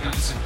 get that.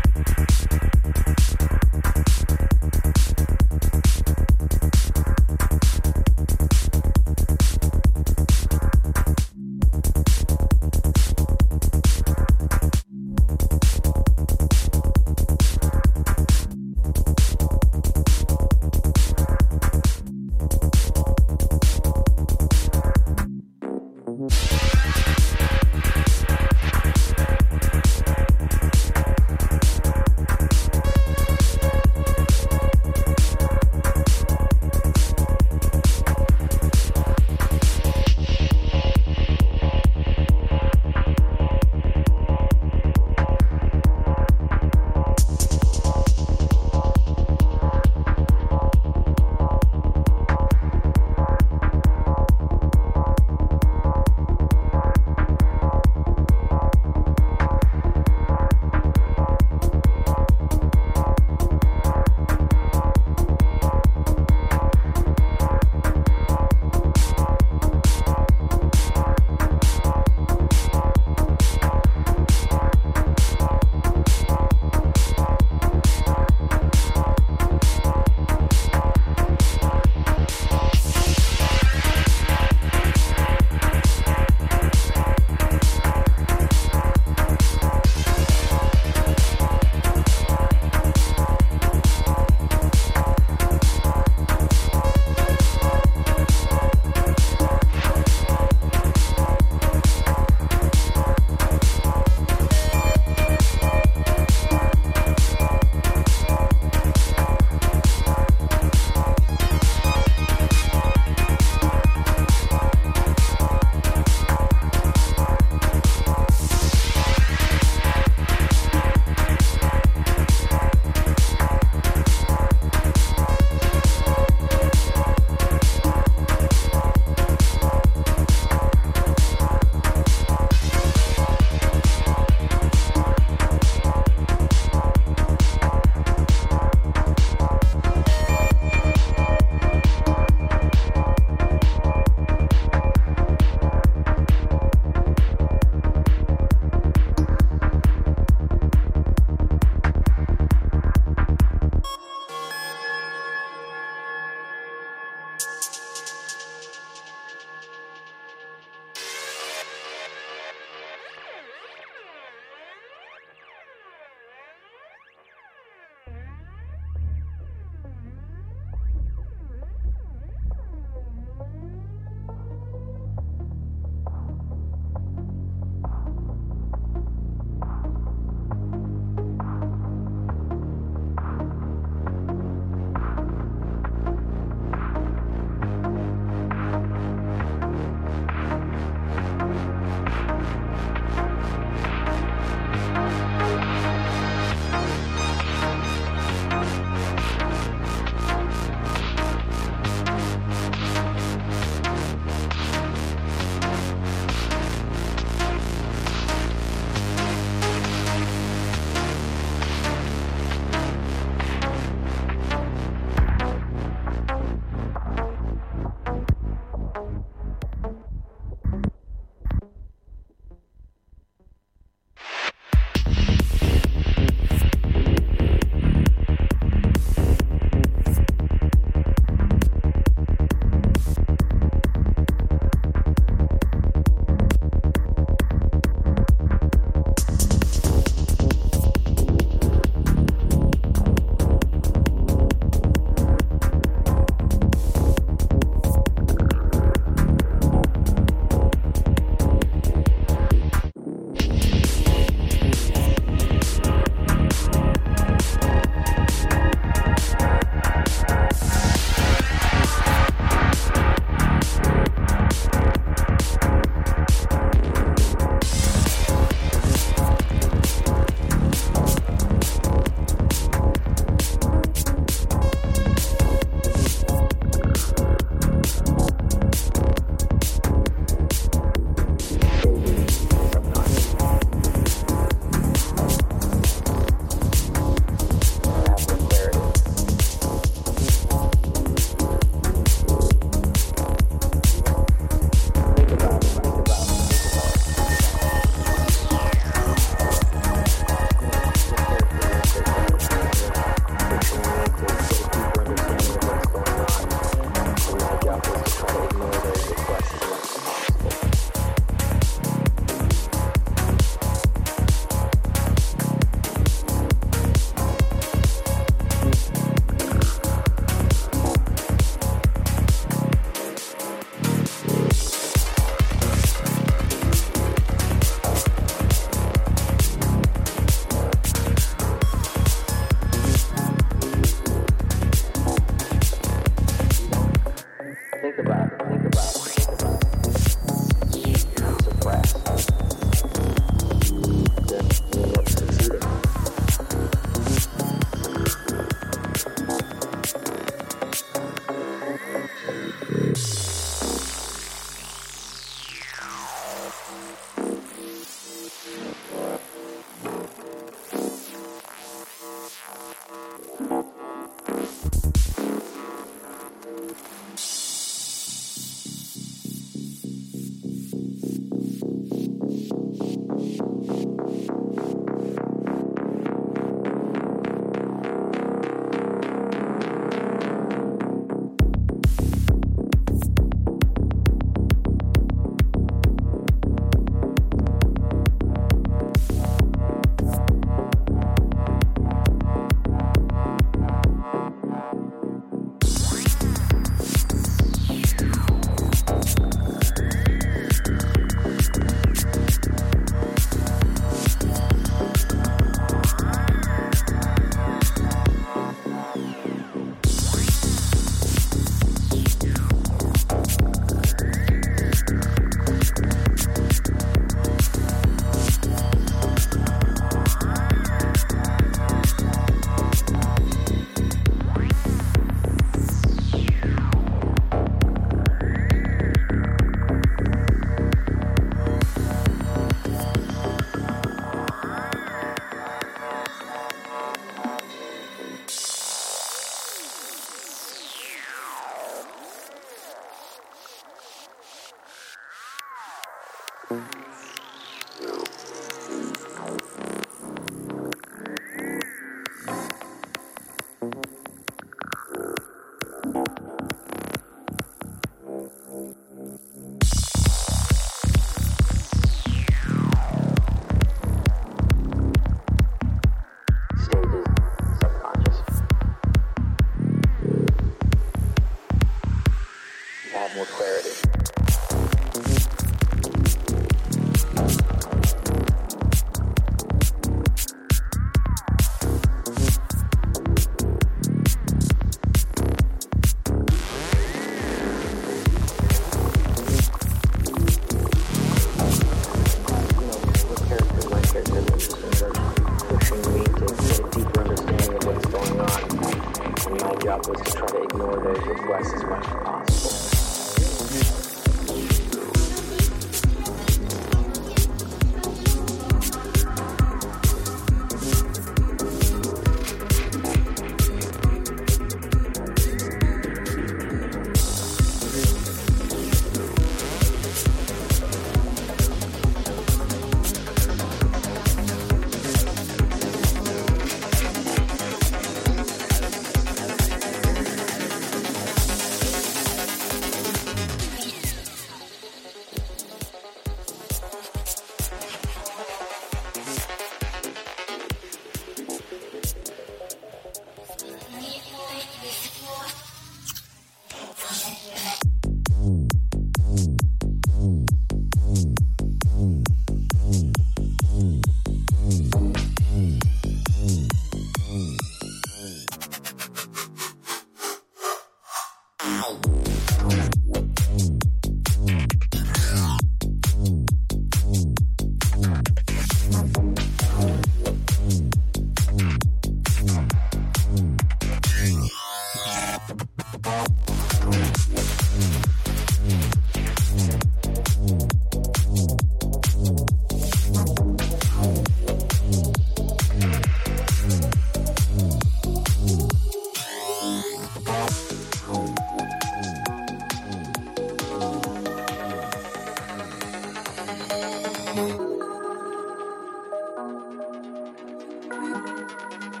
Yeah.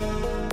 next.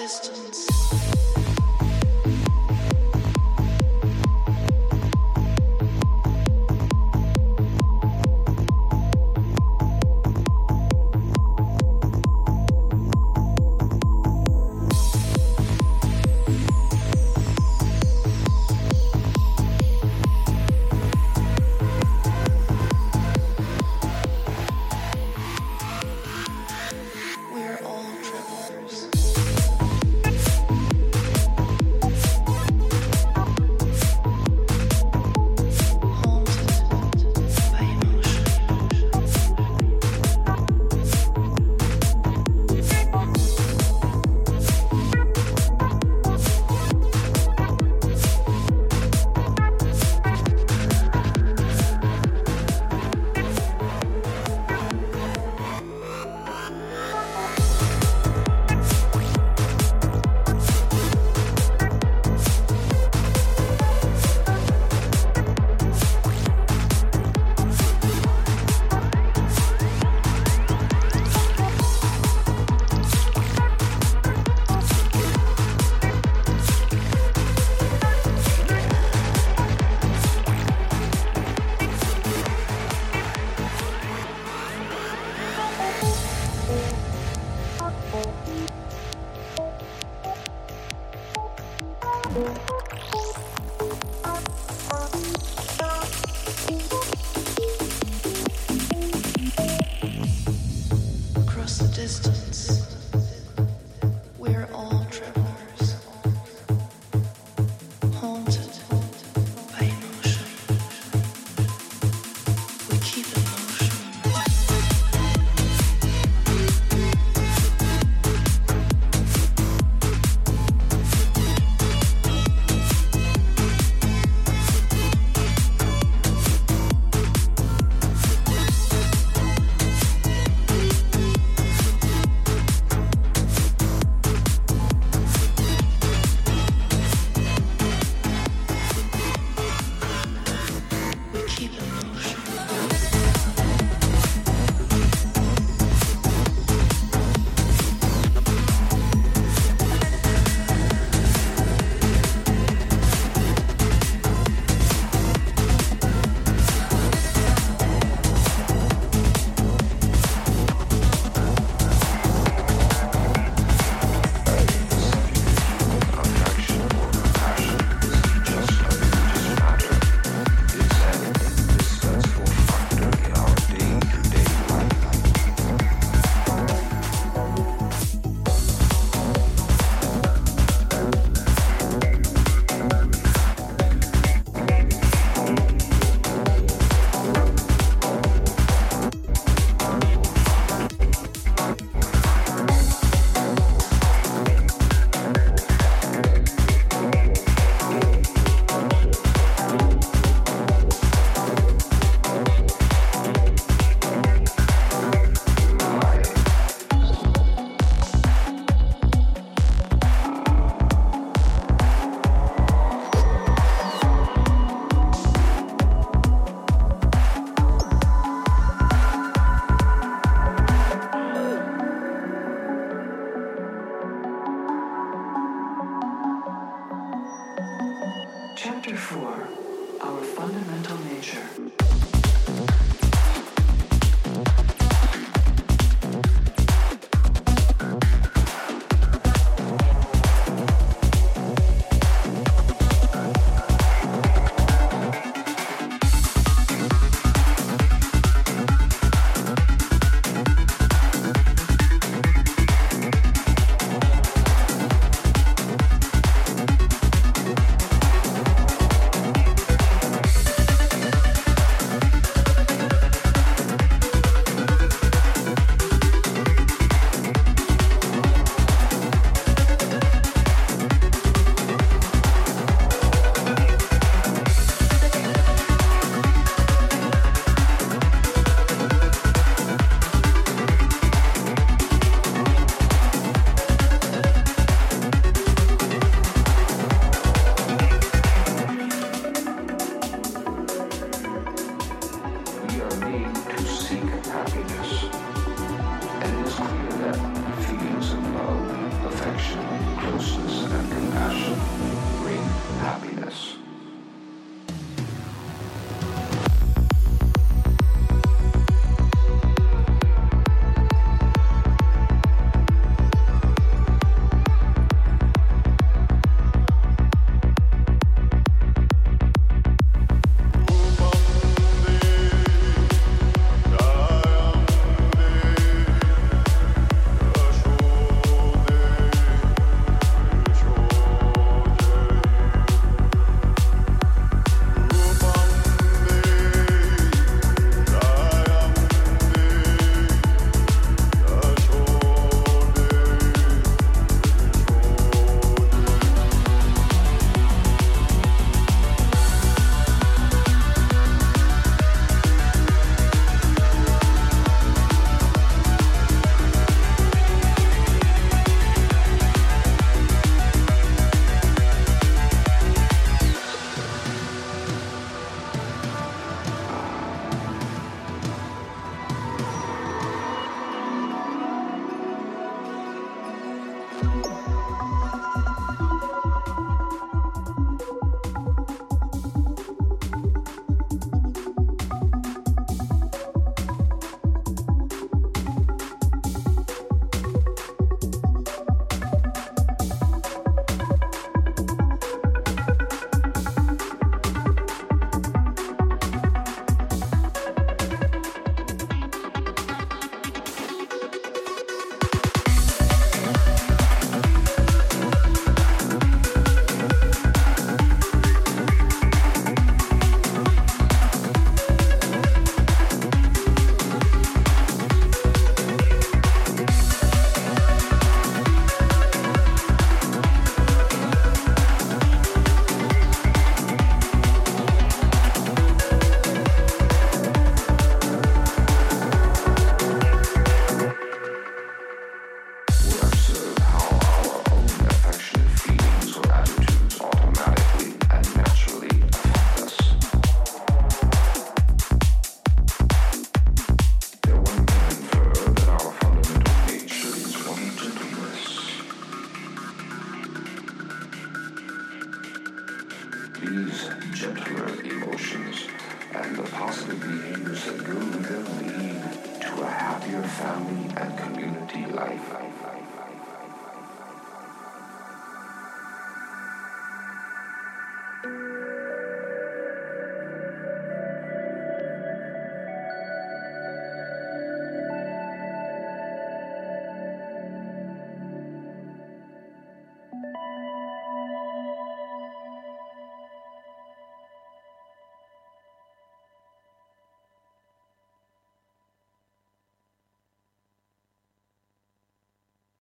distance.